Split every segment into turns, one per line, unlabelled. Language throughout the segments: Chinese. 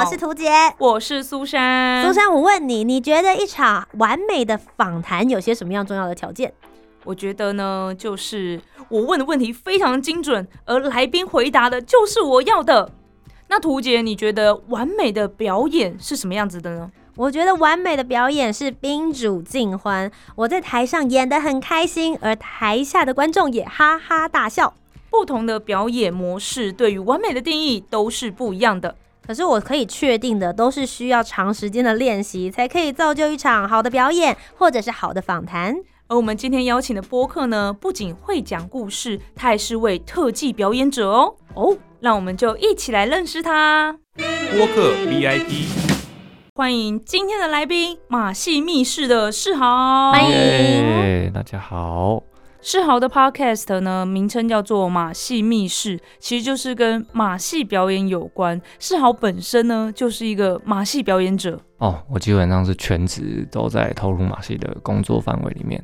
我是图杰，
我是苏珊。
苏珊，我问你，你觉得一场完美的访谈有些什么样重要的条件？
我觉得呢，就是我问的问题非常精准，而来宾回答的就是我要的。那图杰，你觉得完美的表演是什么样子的呢？
我觉得完美的表演是宾主尽欢，我在台上演得很开心，而台下的观众也哈哈大笑。
不同的表演模式对于完美的定义都是不一样的。
可是我可以确定的，都是需要长时间的练习，才可以造就一场好的表演，或者是好的访谈。
而我们今天邀请的播客呢，不仅会讲故事，他也是位特技表演者哦。哦，让我们就一起来认识他。
播客 VIP，
欢迎今天的来宾马戏密室的世豪。
欢迎
耶大家好。
世豪的 Podcast 呢，名称叫做马戏密室，其实就是跟马戏表演有关。世豪本身呢，就是一个马戏表演者。
哦，我基本上是全职都在投入马戏的工作范围里面。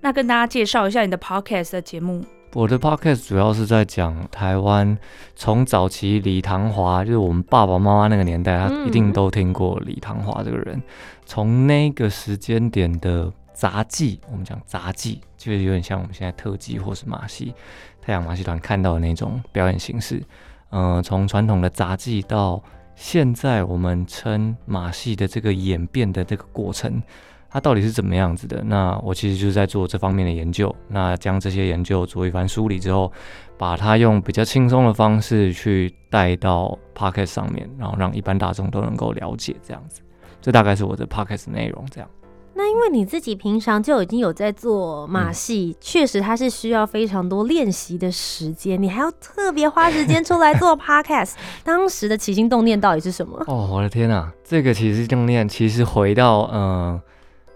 那跟大家介绍一下你的 Podcast 的节目。
我的 podcast 主要是在讲台湾从早期李唐华，就是我们爸爸妈妈那个年代，他
嗯
一定都听过李唐华这个人。从那个时间点的杂技，我们讲杂技，就是有点像我们现在特技或是马戏、太阳马戏团看到的那种表演形式。嗯、从传统的杂技到现在我们称马戏的这个演变的这个过程，它到底是怎么样子的？那我其实就是在做这方面的研究，那将这些研究做一番梳理之后，把它用比较轻松的方式去带到 podcast 上面，然后让一般大众都能够了解这样子。这大概是我的 podcast 内容，这样。
那因为你自己平常就已经有在做马戏，确、实它是需要非常多练习的时间，你还要特别花时间出来做 podcast。当时的起心动念到底是什么？
哦，我的天啊，这个起心动念其实回到嗯、呃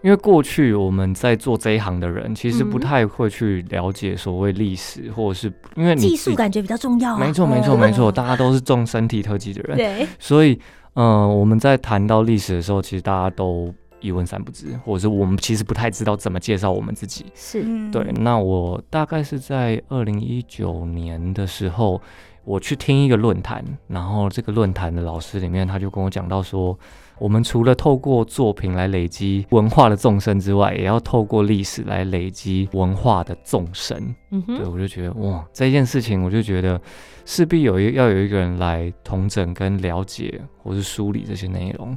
因为过去我们在做这一行的人，其实不
嗯
太会去了解所谓历史，或者是因为你
技术感觉比较重要、啊。
没错，没错，
哦
没错，大家都是重身体特技的人，
对，
所以，嗯、我们在谈到历史的时候，其实大家都一问三不知，或者是我们其实不太知道怎么介绍我们自己。
是，
嗯
对，那我大概是在二零一九年的时候，我去听一个论坛，然后这个论坛的老师里面，他就跟我讲到说，我们除了透过作品来累积文化的纵深之外，也要透过历史来累积文化的纵深。
嗯
对，我就觉得哇，这件事情我就觉得势必有一要有一个人来统整跟了解，或是梳理这些内容。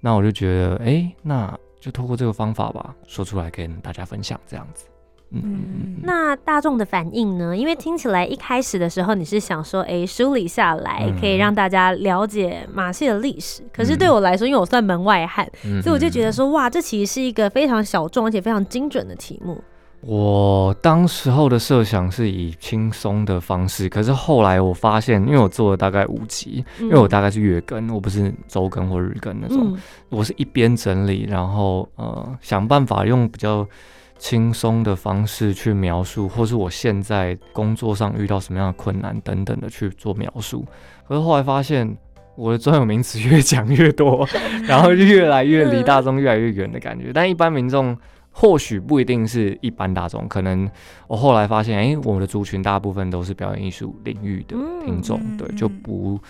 那我就觉得，哎、那就透过这个方法吧，说出来跟大家分享这样子。嗯。
那大众的反应呢？因为听起来一开始的时候你是想说，哎，梳理下来
嗯
可以让大家了解马戏的历史。可是对我来说，因为我算门外汉，
嗯
所以我就觉得
嗯
说，哇，这其实是一个非常小众而且非常精准的题目。
我当时候的设想是以轻松的方式，可是后来我发现，因为我做了大概五集，
因
因为我大概是月更，我不是周更或日更那种，
嗯
我是一边整理，然后呃想办法用比较轻松的方式去描述，或是我现在工作上遇到什么样的困难等等的去做描述。可是后来发现，我的专有名词越讲越多，然后就越来越离大众越来越远的感觉。但一般民众或许不一定是一般大众，可能我后来发现，哎、我们的族群大部分都是表演艺术领域的听众，
嗯
对，就
嗯
不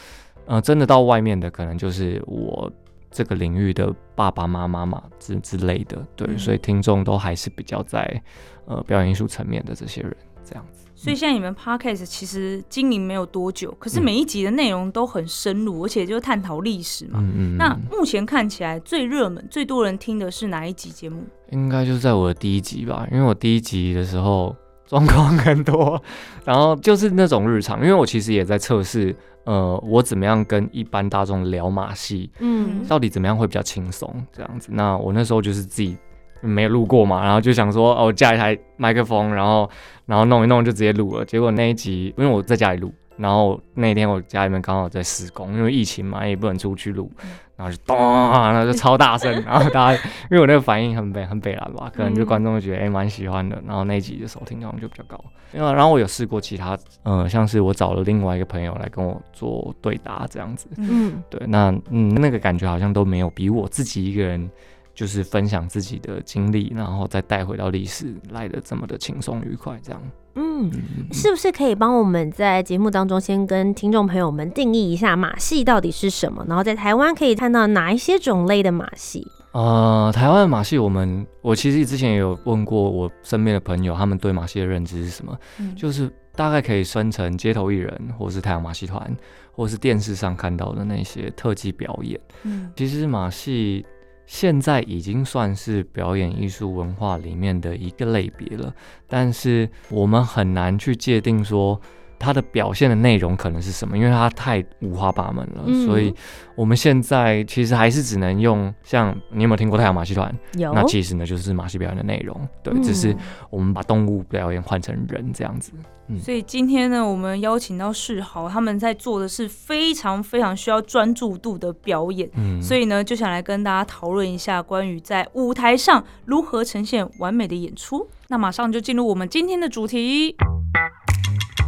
呃真的到外面的，可能就是我。这个领域的爸爸妈妈嘛之之类的，对，
嗯
所以听众都还是比较在呃表演艺术层面的这些人。这样子。
所以现在你们 podcast 其实经营没有多久，可是每一集的内容都很深入，而且就探讨历史嘛。
嗯嗯，
那目前看起来最热门、最多人听的是哪一集节目？
应该就是在我的第一集吧，因为我第一集的时候状况很多，然后就是那种日常，因为我其实也在测试，呃，我怎么样跟一般大众聊马戏，
嗯
到底怎么样会比较轻松这样子。那我那时候就是自己没有录过嘛，然后就想说，哦，架一台麦克风，然后然后弄一弄就直接录了。结果那一集，因为我在家里录，然后那天我家里面刚好在施工，因为疫情嘛，也不能出去录，然后就咚，然后就超大声，然后大家因为我那个反应很北很北蓝吧，可能就观众会觉得哎蛮、喜欢的，然后那一集的收听量就比较高。因为然后我有试过其他，呃，像是我找了另外一个朋友来跟我做对答这样子，
嗯
对，那嗯，那个感觉好像都没有比我自己一个人就是分享自己的经历，然后再带回到历史来的这么的轻松愉快，这样。
嗯，
嗯，
是不是可以帮我们在节目当中先跟听众朋友们定义一下马戏到底是什么？然后在台湾可以看到哪一些种类的马戏？
呃，台湾的马戏，我们我其实之前也有问过我身边的朋友，他们对马戏的认知是什么？
嗯
就是大概可以分成街头艺人，或是太阳马戏团，或是电视上看到的那些特技表演。
嗯
其实马戏现在已经算是表演艺术文化里面的一个类别了，但是我们很难去界定说它的表现的内容可能是什么，因为它太五花八门了。
嗯
所以我们现在其实还是只能用像你有没有听过太阳马戏团？
有
那其实呢就是马戏表演的内容，对，
嗯
只是我们把动物表演换成人这样子。
所以今天呢，我们邀请到世豪，他们在做的是非常非常需要专注度的表演。
嗯，
所以呢，就想来跟大家讨论一下关于在舞台上如何呈现完美的演出。那马上就进入我们今天的主题。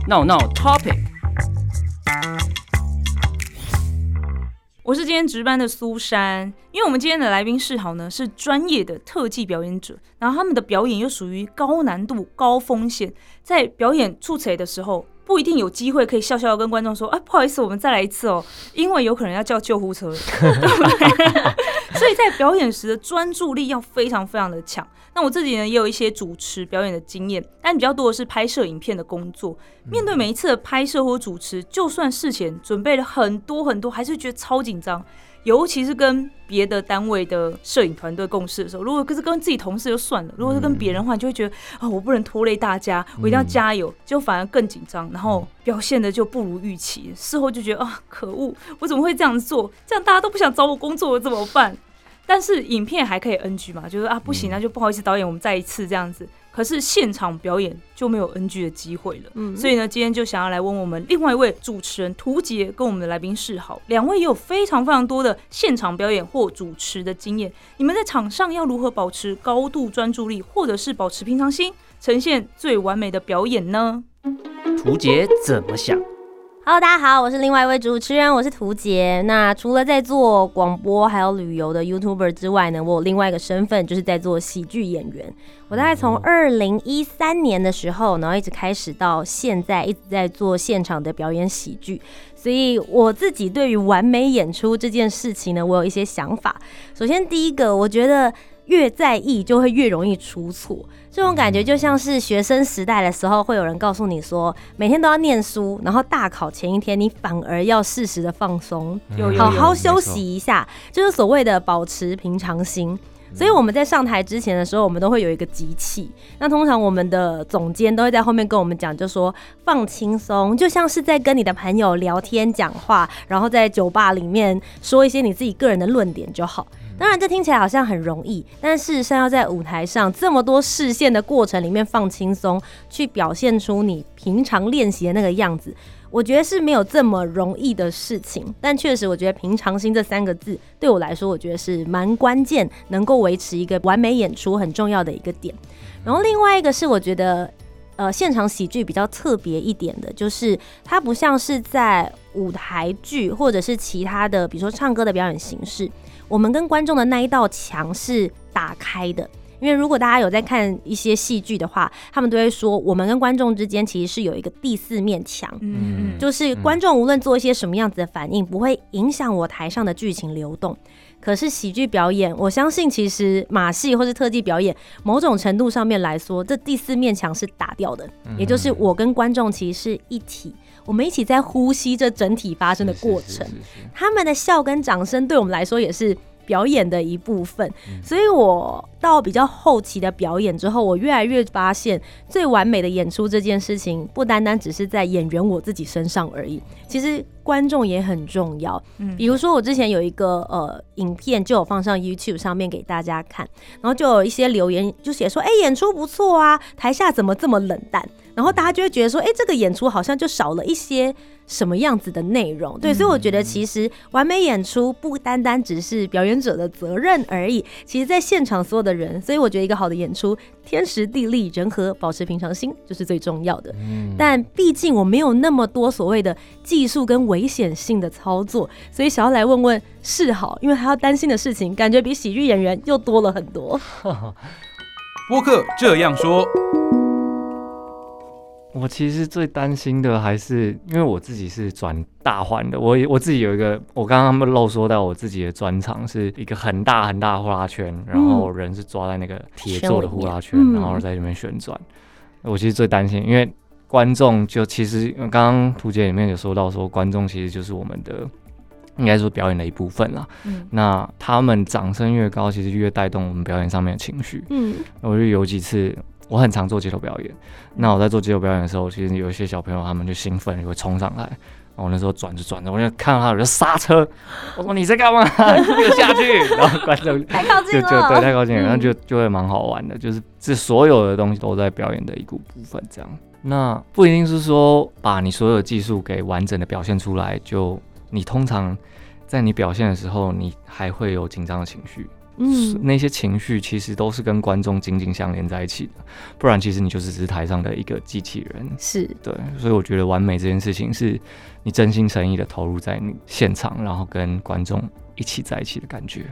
闹闹 topic。
我是今天值班的苏珊，因为我们今天的来宾世豪呢是专业的特技表演者，然后他们的表演又属于高难度、高风险，在表演出彩的时候。不一定有机会可以笑笑跟观众说，啊，不好意思，我们再来一次哦，因为有可能要叫救护车，所以在表演时的专注力要非常非常的强。那我自己呢也有一些主持表演的经验，但比较多的是拍摄影片的工作。面对每一次的拍摄或主持，就算事前准备了很多很多，还是觉得超紧张。尤其是跟别的单位的摄影团队共事的时候，如果是跟自己同事就算了，如果是跟别人的话，你就会觉得啊，我不能拖累大家，我一定要加油，就反而更紧张，然后表现的就不如预期。事后就觉得啊，可恶，我怎么会这样做？这样大家都不想找我工作我，怎么办？但是影片还可以 NG 嘛，就是啊不行，那就不好意思，导演，我们再一次这样子。可是现场表演就没有 NG 的机会了。
嗯
所以呢，今天就想要来问我们另外一位主持人涂杰跟我们的来宾示好，两位也有非常非常多的现场表演或主持的经验。你们在场上要如何保持高度专注力，或者是保持平常心，呈现最完美的表演呢？
图杰怎么想？
Hello，大家好，我是另外一位主持人，我是涂杰。那除了在做广播还有旅游的 YouTuber 之外呢，我有另外一个身份，就是在做喜剧演员。我大概从二零一三年的时候，然后一直开始到现在，一直在做现场的表演喜剧。所以我自己对于完美演出这件事情呢，我有一些想法。首先，第一个，我觉得越在意就会越容易出错。这种感觉就像是学生时代的时候，会有人告诉你说，每天都要念书，然后大考前一天你反而要适时的放松，好好休息一下，就是所谓的保持平常心。所以我们在上台之前的时候，我们都会有一个机器。那通常我们的总监都会在后面跟我们讲，就说放轻松，就像是在跟你的朋友聊天讲话，然后在酒吧里面说一些你自己个人的论点就好。当然，这听起来好像很容易，但事实上要在舞台上这么多视线的过程里面放轻松，去表现出你平常练习的那个样子，我觉得是没有这么容易的事情。但确实，我觉得“平常心”这三个字对我来说，我觉得是蛮关键，能够维持一个完美演出很重要的一个点。然后另外一个是，我觉得。呃，现场喜剧比较特别一点的，就是它不像是在舞台剧或者是其他的，比如说唱歌的表演形式，我们跟观众的那一道墙是打开的。因为如果大家有在看一些戏剧的话，他们都会说，我们跟观众之间其实是有一个第四面墙，
嗯，
就是观众无论做一些什么样子的反应，不会影响我台上的剧情流动。可是喜剧表演，我相信其实马戏或是特技表演，某种程度上面来说，这第四面墙是打掉的，也就是我跟观众其实是一体，我们一起在呼吸这整体发生的过程。他们的笑跟掌声对我们来说也是。表演的一部分，所以我到比较后期的表演之后，我越来越发现，最完美的演出这件事情，不单单只是在演员我自己身上而已，其实观众也很重要。嗯，比如说我之前有一个呃影片，就有放上 YouTube 上面给大家看，然后就有一些留言就写说，哎，演出不错啊，台下怎么这么冷淡？然后大家就会觉得说，哎，这个演出好像就少了一些什么样子的内容。对，所以我觉得其实完美演出不单单只是表演者的责任而已，其实在现场所有的人。所以我觉得一个好的演出，天时地利人和，保持平常心就是最重要的。但毕竟我没有那么多所谓的技术跟危险性的操作，所以想要来问问是好，因为还要担心的事情，感觉比喜剧演员又多了很多。
播客这样说。
我其实最担心的还是，因为我自己是转大环的，我我自己有一个，我刚刚漏说到我自己的专场是一个很大很大的呼啦圈，然后人是抓在那个铁做的呼啦圈，然后在里面旋转。我其实最担心，因为观众就其实刚刚图解里面有说到说，观众其实就是我们的，应该说表演的一部分啦。嗯，那他们掌声越高，其实越带动我们表演上面的情绪。嗯，我就有几次。我很常做街头表演，那我在做街头表演的时候，其实有一些小朋友他们就兴奋，就会冲上来。我那时候转着转着，我就看到他，我就刹车。我说你在干嘛？没有下去。然后观众
太靠近了，
就对，太靠近了，然后就就会蛮好玩的。就是这所有的东西都在表演的一股部分，这样。那不一定是说把你所有的技术给完整的表现出来，就你通常在你表现的时候，你还会有紧张的情绪。嗯，那些情绪其实都是跟观众紧紧相连在一起的，不然其实你就是只是台上的一个机器人。
是
对，所以我觉得完美这件事情是你真心诚意的投入在你现场，然后跟观众一起在一起的感觉。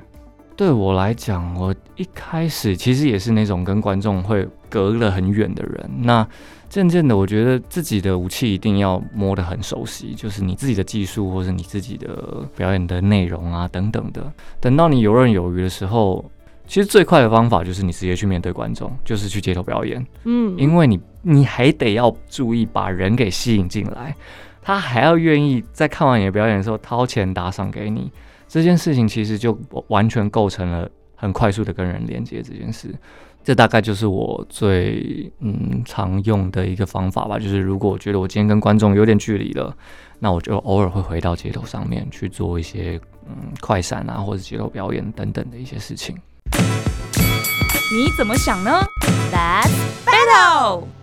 对我来讲，我一开始其实也是那种跟观众会隔了很远的人。那渐渐的，我觉得自己的武器一定要摸得很熟悉，就是你自己的技术或者你自己的表演的内容啊等等的。等到你游刃有余的时候，其实最快的方法就是你直接去面对观众，就是去街头表演。嗯，因为你你还得要注意把人给吸引进来，他还要愿意在看完你的表演的时候掏钱打赏给你。这件事情其实就完全构成了很快速的跟人连接这件事，这大概就是我最嗯常用的一个方法吧。就是如果我觉得我今天跟观众有点距离了，那我就偶尔会回到街头上面去做一些嗯快闪啊或者街头表演等等的一些事情。
你怎么想呢？Let's battle。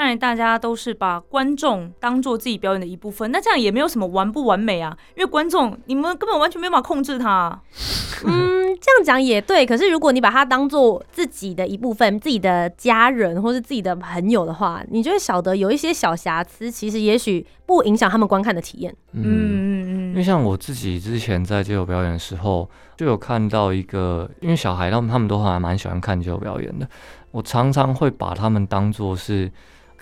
看来大家都是把观众当做自己表演的一部分，那这样也没有什么完不完美啊，因为观众你们根本完全没办法控制他。
嗯，这样讲也对。可是如果你把他当做自己的一部分，自己的家人或是自己的朋友的话，你就会晓得有一些小瑕疵，其实也许不影响他们观看的体验。嗯
嗯嗯。因为像我自己之前在街头表演的时候，就有看到一个，因为小孩他们他们都还蛮喜欢看街头表演的，我常常会把他们当做是。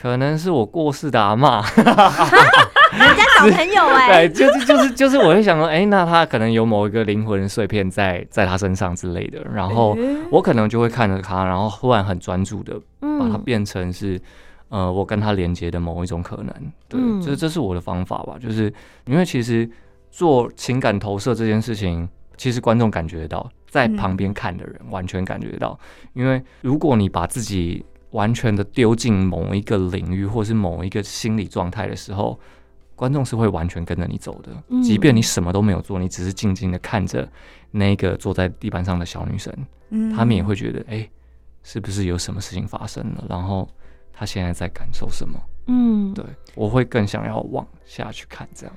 可能是我过世的阿妈，
人家小朋友哎，
对，就是就是就是，我会想说，哎，那他可能有某一个灵魂碎片在在他身上之类的，然后我可能就会看着他，然后忽然很专注的把它变成是，呃，我跟他连接的某一种可能，对，这这是我的方法吧，就是因为其实做情感投射这件事情，其实观众感觉得到，在旁边看的人完全感觉得到，因为如果你把自己完全的丢进某一个领域，或是某一个心理状态的时候，观众是会完全跟着你走的。即便你什么都没有做，你只是静静的看着那个坐在地板上的小女生，他们也会觉得，哎，是不是有什么事情发生了？然后她现在在感受什么？嗯，对，我会更想要往下去看这样。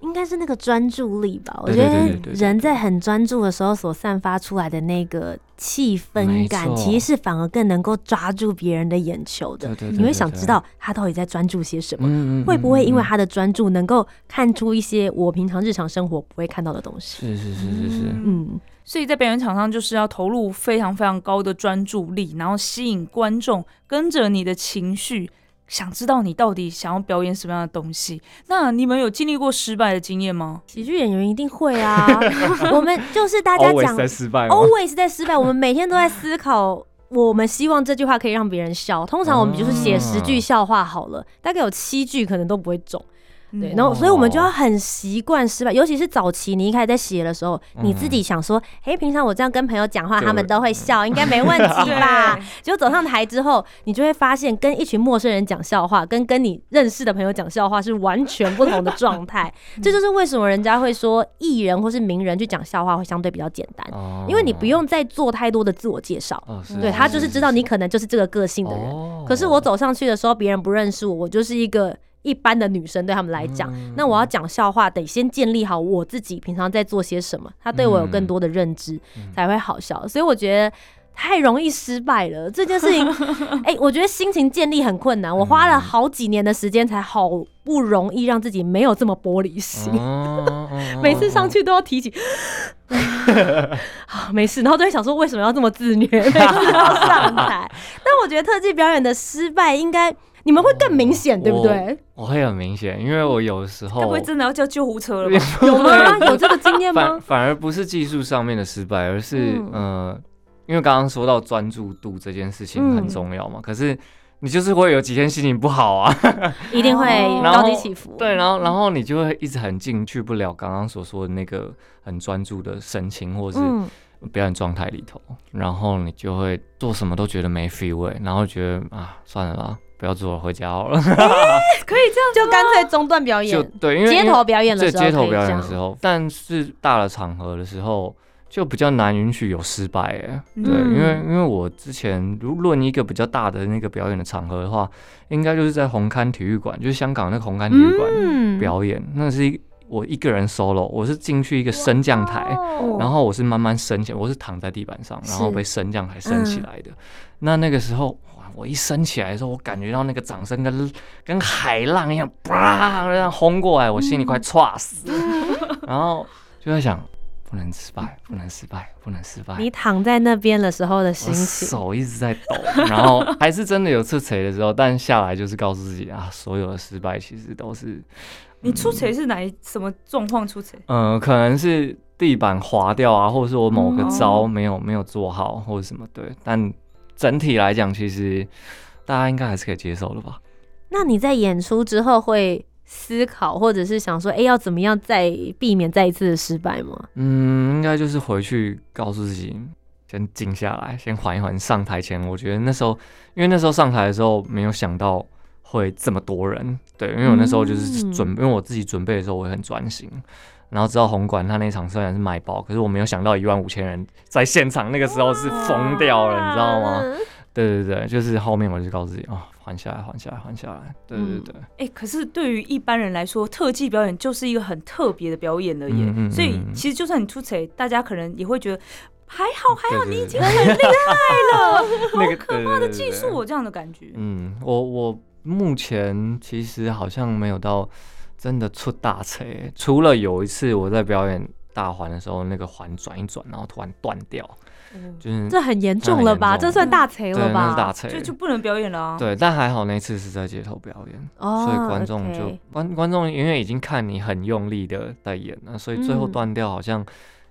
应该是那个专注力吧，我觉得人在很专注的时候所散发出来的那个气氛感，其实是反而更能够抓住别人的眼球的。你会想知道他到底在专注些什么？会不会因为他的专注，能够看出一些我平常日常生活不会看到的东西？
是是是是是，嗯。
所以在表演场上，就是要投入非常非常高的专注力，然后吸引观众跟着你的情绪。想知道你到底想要表演什么样的东西。那你们有经历过失败的经验吗？
喜剧演员一定会啊，我们就是大家
always
讲
在失败
？always 在失败，我们每天都在思考。我们希望这句话可以让别人笑。通常我们就是写十句笑话好了，大概有七句可能都不会中。对，
嗯
然后所以我们就要很习惯失败，尤其是早期你一开始在写的时候，你自己想说，嘿，平常我这样跟朋友讲话，他们都会笑，应该没问 题吧？结果走上台之后，你就会发现，跟一群陌生人讲笑话，跟跟你认识的朋友讲笑话是完全不同的状态。这就是为什么人家会说艺人或是名人去讲笑话会相对比较简单，
哦
因为你不用再做太多的自我介绍。对他就是知道你可能就是这个个性的人。
哦
可是我走上去的时候，别人不认识我，我就是一个一般的女生，对他们来讲，
嗯
那我要讲笑话，得先建立好我自己平常在做些什么，他对我有更多的认知，
嗯
才会好笑。所以我觉得。太容易失败了，这件事情，哎、我觉得心情建立很困难。我花了好几年的时间，才好不容易让自己没有这么玻璃心。
哦
每次上去都要提起，好没事，然后都会想说为什么要这么自虐，每次都要上台。但我觉得特技表演的失败，应该你们会更明显，对不对？
我会很明显，因为我有时候
该不会真的要叫救护车了吧？
有吗？有这个经验
反
吗？
反而不是技术上面的失败，而是
嗯
呃，因为刚刚说到专注度这件事情很
嗯
重要嘛，可是你就是会有几天心情不好啊，
一定会
哦
高低起伏。
对，然后然后你就会一直很进去不了刚刚所说的那个很专注的神情或者是
嗯，
表演状态里头，然后你就会做什么都觉得没 feel 欸然后觉得啊算了啦，不要做了，回家好了，
可以这样
就干脆中断表演，
就对，因为
街头表演的
对
时候可以
街头表演的时候，但是大的场合的时候就比较难允许有失败哎。对，
嗯
因为因为我之前如论一个比较大的那个表演的场合的话，应该就是在红磡体育馆，就是香港那个红磡体育馆
嗯。
表演，那是一我一个人 solo，我是进去一个升降台。
哦。
然后我是慢慢升起来，我是躺在地板上，然后
是。
被升降台升起来的。那那个时候，哇，我一升起来的时候，我感觉到那个掌声跟跟海浪一样，啪这样轰过来，我心里快歘死了。然后就在想，不能失败，不能失败，不能失败。
你躺在那边的时候的心情，
手一直在抖，然后还是真的有出锤的时候，但下来就是告诉自己啊，所有的失败其实都是
你出锤是哪一什么状况出锤？
嗯，可能是地板滑掉啊，或者是我某个
嗯
招没有、没有做好，或者什么对。但整体来讲，其实大家应该还是可以接受的吧？
那你在演出之后会思考，或者是想说，哎、要怎么样再避免再一次的失败吗？
嗯，应该就是回去告诉自己，先静下来，先缓一缓。上台前，我觉得那时候，因为那时候上台的时候没有想到会这么多人，对，因为我那时候就是
嗯
准，因为我自己准备的时候我也很专心。然后知道红馆他那场虽然是卖爆，可是我没有想到一万五千人在现场，那个时候是疯掉了，你知道吗？
嗯
对对对，就是后面我就告诉自己啊，缓下来，缓下来，缓下来。对对对，
哎、可是对于一般人来说，特技表演就是一个很特别的表演了耶。
嗯嗯
所以
嗯
其实就算你出彩，大家可能也会觉得还好还好，你已经很厉害了，
好
可怕的技术，
对
我这样的感觉。
嗯，我我目前其实好像没有到真的出大车，除了有一次我在表演大环的时候，那个环转一转，然后突然断掉，就是
这很严重了吧？这算大锤
对，
了
那是大
吧？
锤
就。就不能表演了啊！
对，但还好那次是在街头表演，
哦
所以观众就观观众因为已经看你很用力的在演了，所以最后
嗯
断掉好像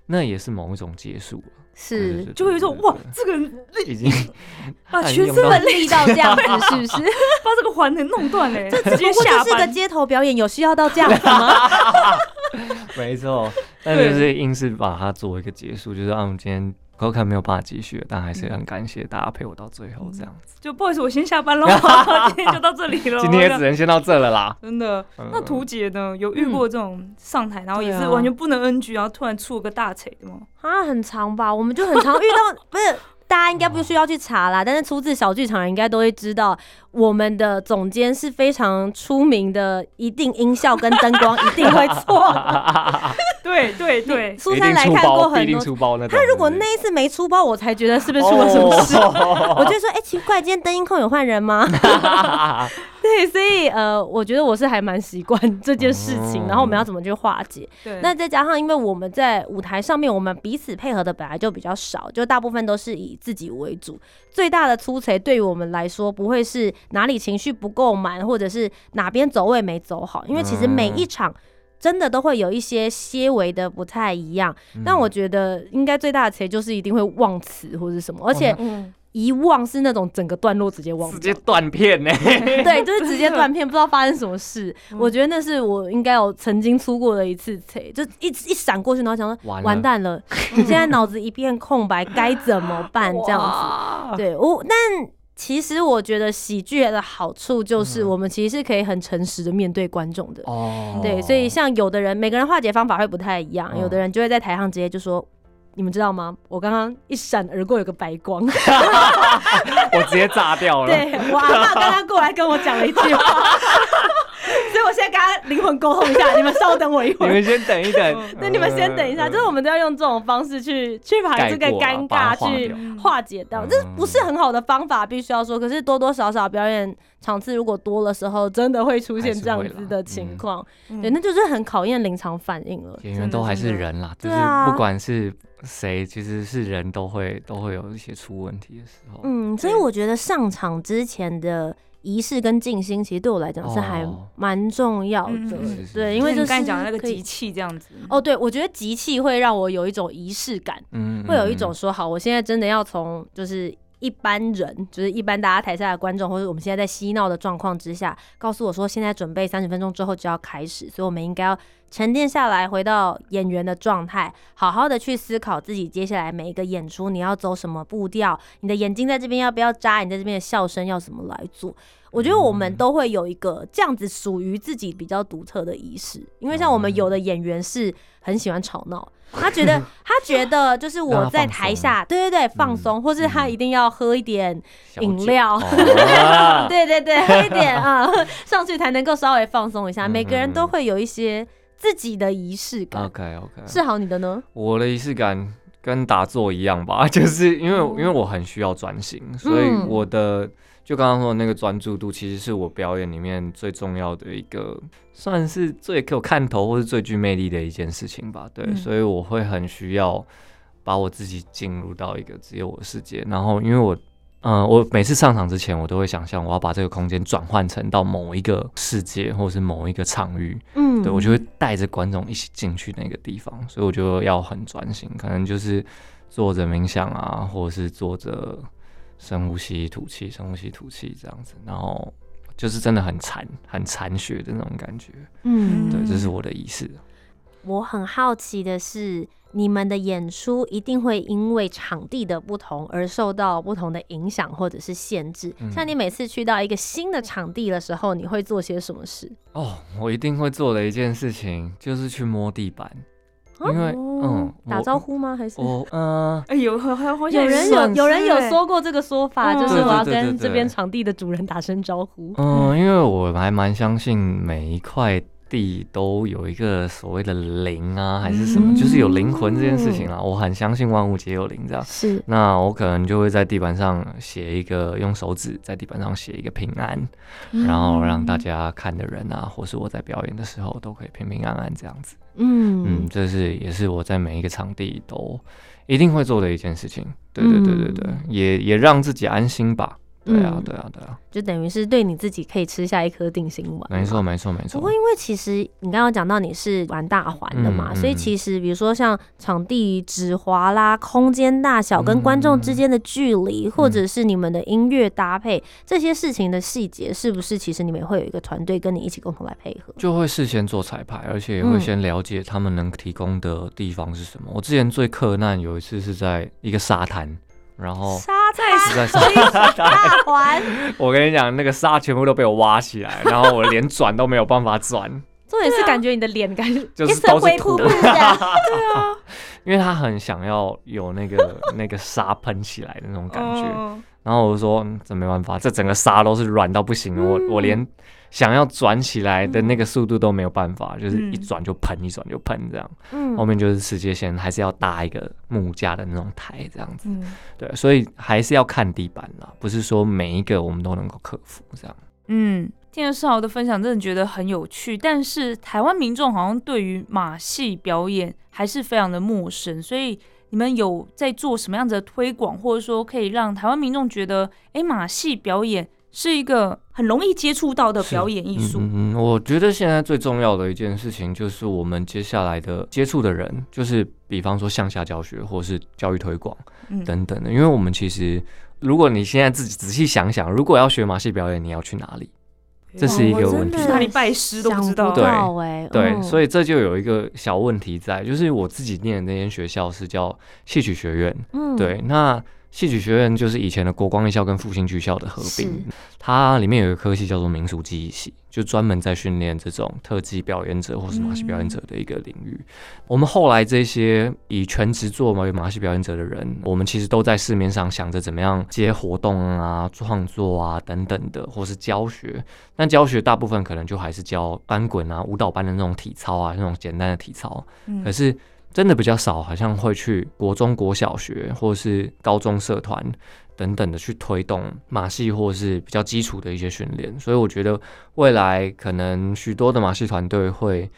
那也是某一种结束了。
是
就会有一种哇，这个人
已经
把 全身的
奋力到这样子，是不是？
把这个环给弄断嘞，这只
不过就是个。街头表演，有需要到这样子吗？
没错，但就是硬是把它作为一个结束，就是啊，我们今天高看没有办法继续了，但还是很感谢大家陪我到最后这样子。
就不好意思，我先下班喽，今天就到这里了。
今天也只能先到这了啦。
真的。
嗯
那图姐呢？有遇过这种上台，然后也是完全不能 NG，然后突然出了个大锤的吗？
啊，很长吧？我们就很常遇到，不是大家应该不需要去查啦，但是出自小剧场人应该都会知道，我们的总监是非常出名的，一定音效跟灯光一定会错。
对 对对，
苏
一
珊来看过很多。他如果那一次没出包，我才觉得是不是出了什么事。
哦
我就说，哎、奇怪，今天灯音控有换人吗？对，所以呃，我觉得我是还蛮习惯 这件事情，
哦
然后我们要怎么去化解。
对，
那再加上，因为我们在舞台上面，我们彼此配合的本来就比较少，就大部分都是以自己为主。最大的粗贼对于我们来说，不会是哪里情绪不够满，或者是哪边走位没走好，因为其实每一场。真的都会有一些些微的不太一样，但我觉得应该最大的贼就是一定会忘词或者是什么，而且
嗯，
遗忘是那种整个段落直接忘
直接断片呢。
对，就是直接断片，不知道发生什么事。
嗯
我觉得那是我应该有曾经出过的一次贼，就一一闪过去，然后想说
完
完蛋了，现在脑子一片空白，该怎么办？这样子。对我，但其实我觉得喜剧的好处就是，
嗯
我们其实是可以很诚实的面对观众的。
哦
对，所以像有的人，每个人化解方法会不太一样，
嗯
有的人就会在台上直接就说。你们知道吗？我刚刚一闪而过有个白光，
我直接炸掉了。
对我阿爸刚刚过来跟我讲了一句话，所以我现在跟他灵魂沟通一下，你们稍等我一会儿。
你们先等一等，
那你们先等一下，
嗯
就是我们都要用这种方式去去把这个尴尬去化解掉，
嗯
这不是很好的方法，必须要说。可是多多少少表演场次如果多的时候，真的会出现这样子的情况，
嗯
对，那就是很考验临场反应了。
演员都还是人啦，就是不管是谁，其实是人都会都会有一些出问题的时候。
嗯，所以我觉得上场之前的仪式跟静心，其实对我来讲是还
哦
蛮重要的。对，因为就是
刚才讲的那个集气这样子，
哦，对，我觉得集气会让我有一种仪式感。
嗯
会有一种说好，我现在真的要从就是一般人，就是一般大家台下的观众，或者我们现在在嬉闹的状况之下，告诉我说现在准备三十分钟之后就要开始，所以我们应该要沉淀下来，回到演员的状态，好好的去思考自己接下来每一个演出你要走什么步调，你的眼睛在这边要不要眨，你在这边的笑声要怎么来做。我觉得我们都会有一个这样子属于自己比较独特的仪式，因为像我们有的演员是很喜欢吵闹，他觉得 他觉得就是我在台下，对对对，放松，或是他
嗯。
一定要喝一点饮料。
哦。
对对对，喝一点 啊，上去才能够稍微放松一下。
嗯
每个人都会有一些自己的仪式感
，OK OK，
是好你的呢？
我的仪式感跟打坐一样吧，就是因为因为我很需要专心，所以
嗯。
我的就刚刚说的那个专注度，其实是我表演里面最重要的一个，算是最给我看头或是最具魅力的一件事情吧。对，
嗯
所以我会很需要把我自己进入到一个只有我的世界，然后因为我。嗯，我每次上场之前，我都会想象我要把这个空间转换成到某一个世界，或是某一个场域，
嗯，
对我就会带着观众一起进去那个地方，所以我就要很专心，可能就是坐着冥想啊，或者是坐着深呼吸、吐气、深呼吸、吐气这样子，然后就是真的很禅、很禅学的那种感觉。
嗯，
对，这是我的仪式。
我很好奇的是，你们的演出一定会因为场地的不同而受到不同的影响或者是限制。
嗯
像你每次去到一个新的场地的时候，你会做些什么事？
哦，我一定会做的一件事情就是去摸地板，因为
哦
嗯，
打招呼吗？还是？
我嗯。
哎有好像
有人有有人有说过这个说法，
嗯
就是我要跟这边场地的主人打声招呼。
嗯，因为我还蛮相信每一块地都有一个所谓的灵啊，还是什么，就是有灵魂这件事情啦。我很相信万物皆有灵这样。
是，
那我可能就会在地板上写一个，用手指在地板上写一个平安，然后让大家看的人啊，或是我在表演的时候都可以平平安安这样子。嗯，
嗯
这是也是我在每一个场地都一定会做的一件事情。对对对对对，也也让自己安心吧。对啊
嗯，
对啊，对啊，
就等于是对你自己可以吃下一颗定心丸。
没错，。没错，没错
不过，。因为其实你刚刚讲到你是玩大环的嘛，
嗯嗯
所以其实比如说像场地指滑啦、空间大小跟观众之间的距
嗯
离，或者是你们的音乐搭配这些事情的细节，是不是其实你们也会有一个团队跟你一起共同来配合？
就会事先做彩排，而且也会
嗯
先了解他们能提供的地方是什么。我之前最困难有一次是在一个沙滩，然后
沙
是在沙滩，
大环，
我跟你讲，那个沙全部都被我挖起来，然后我连转都没有办法转，
重点是感觉你的脸感觉
就是
一身
都是土
灰扑扑的。
因为他很想要有那个那个沙喷起来的那种感觉。
哦。
然后我就说，嗯这没办法，这整个沙都是软到不行，我我连想要转起来的那个速度都没有办法，就是一
嗯
转就喷，一转就喷这样。
嗯
后面就是世界线，还是要搭一个木架的那种台这样子。
嗯
对，所以还是要看地板啦，不是说每一个我们都能够克服这样。
嗯，听了世豪的分享，真的觉得很有趣。但是台湾民众好像对于马戏表演还是非常的陌生，所以你们有在做什么样子的推广，或者说可以让台湾民众觉得，哎，马戏表演是一个很容易接触到的表演艺术？
嗯嗯嗯，我觉得现在最重要的一件事情就是我们接下来的接触的人，就是比方说向下教学或是教育推广
嗯。
等等的，因为我们其实。如果你现在自己仔细想想，如果要学马戏表演，你要去哪里？这是一个问题。
哪里拜师都不知道。
对，
嗯。
所以这就有一个小问题在，就是我自己念的那间学校是叫戏曲学院，
嗯。
对，那戏曲学院就是以前的国光艺校跟复兴剧校的合并，它里面有一个科系叫做民俗技艺系，就专门在训练这种特技表演者或是马戏表演者的一个领域。我们后来这些以全职做马马戏表演者的人，我们其实都在市面上想着怎么样接活动啊、创作啊等等的，或是教学。但教学大部分可能就还是教翻滚啊、舞蹈班的那种体操啊，那种简单的体操。
嗯
可是真的比较少，好像会去国中国小学或是高中社团等等的去推动马戏或是比较基础的一些训练，所以我觉得未来可能许多的马戏团队会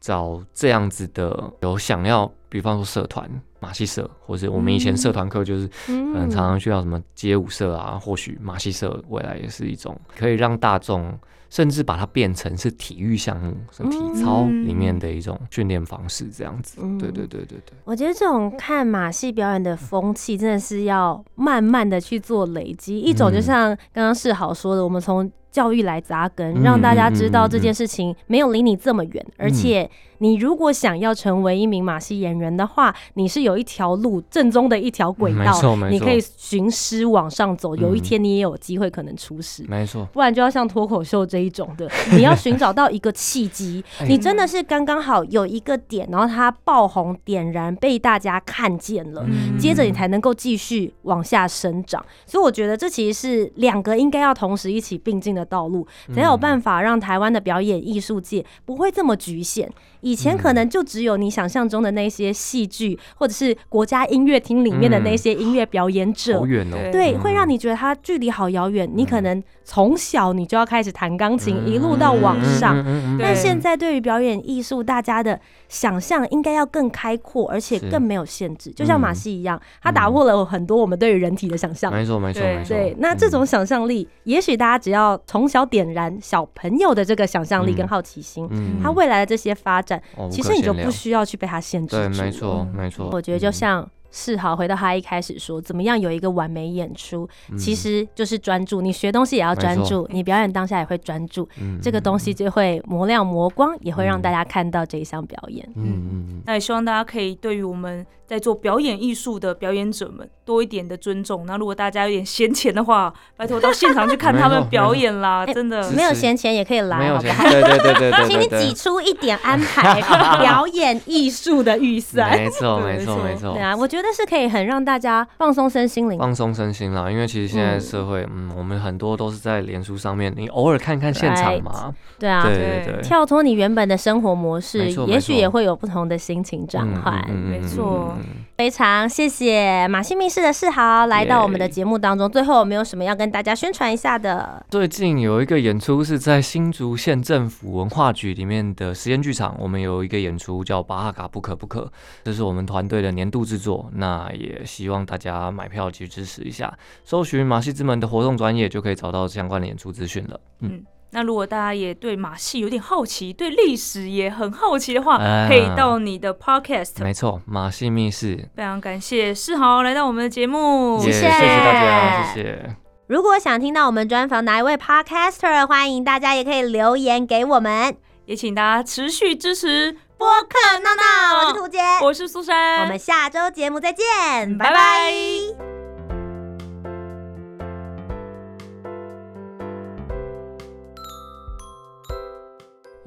找这样子的有想要，比方说社团马戏社，或是我们以前社团课就是可能
嗯
常常需要什么街舞社啊，或许马戏社未来也是一种可以让大众甚至把它变成是体育项目，什么体操里面的一种训练方式，这样子。
嗯
对对对对对。
我觉得这种看马戏表演的风气，真的是要慢慢的去做累积。一种就
嗯
像刚刚世豪说的，我们从教育来扎根，
嗯
让大家知道这件事情没有离你这么远，而且你如果想要成为一名马戏演员的话，你是有一条路正宗的一条轨道你可以寻师往上走，有一
嗯
天你也有机会可能出师。
没错，
不然就要像脱口秀这一种的，你要寻找到一个契机，
哎。
你真的是刚刚好有一个点，然后它爆红点燃，被大家看见了。
嗯。
接着你才能够继续往下生长，所以我觉得这其实是两个应该要同时一起并进的道路，才有办法让台湾的表演艺术界不会这么局限。以前可能就只有你想象中的那些戏剧，或者是国家音乐厅里面的那些音乐表演者
好，远哦。
对，
嗯
会让你觉得它距离好遥远。你可能从小你就要开始弹钢琴，
嗯
一路到往上。但现在对于表演艺术，大家的想象应该要更开阔，而且更没有限制。就像马
嗯
戏一样，它打破了很多我们对于人体的想象。
没错没错
对
没错。
对，那这种
嗯
想象力，也许大家只要从小点燃小朋友的这个想象力跟
嗯
好奇心，
嗯
他未来的这些发展，其实你就不需要去被它限制
对，
住
没错
嗯
没错。
我觉得就
嗯
像世豪回到他一开始说，怎么样有一个完美演出，其
嗯
实就是专注。你学东西也要专注，你表演当下也会专注，
嗯
这个东西就会磨亮磨光，也会让
嗯
大家看到这一项表演。
嗯嗯嗯
那也希望大家可以对于我们在做表演艺术的表演者们多一点的尊重。那如果大家有点闲钱的话，拜托到现场去看他们表演啦，
哎
真的。
没有闲钱也可以来，
没有钱，
好不好？
对对对对对
请你。挤出一点安排 表演艺术的预算。
没错没
错
没错
对。啊，我觉得是可以很让大家放松身心灵。
放松身心啦，因为其实现在
嗯
社会，嗯，我们很多都是在脸书上面，你偶尔看看现场嘛，
对啊，
对
对。
对。对，
跳脱你原本的生活模式也许也会有不同的心情转换。
嗯
没错
非常谢谢马戏密室的世豪来到我们的节目当中。最后有没有什么要跟大家宣传一下的？
最近有一个演出是在新竹县政府文化局里面的实验剧场，我们有一个演出叫《巴哈卡不可不可》，这是我们团队的年度制作。那也希望大家买票去支持一下，搜寻马戏之门的活动专业就可以找到相关的演出资讯了。嗯，
那如果大家也对马戏有点好奇，对历史也很好奇的话，
啊。
可以到你的 podcast。
没错，马戏密室，
非常感谢世豪来到我们的节目，
谢
谢。
谢谢大家，谢谢。
如果想听到我们专访哪一位 podcaster，欢迎大家也可以留言给我们。
也请大家持续支持
播客闹闹，我是涂杰，
我是苏珊，
我们下周节目再见，拜
拜。
拜
拜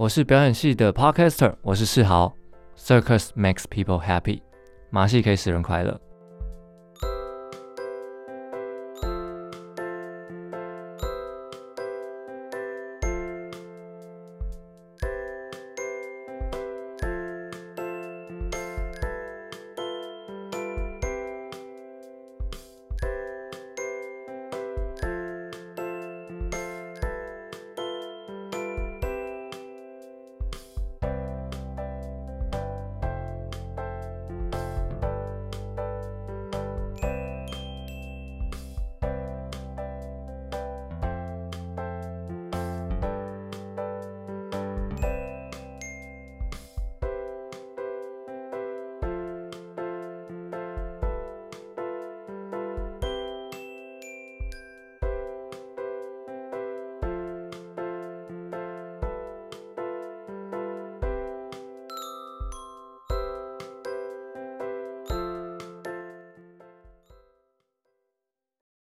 我是表演系的 podcaster，我是世豪。Circus makes people happy，马戏可以使人快乐。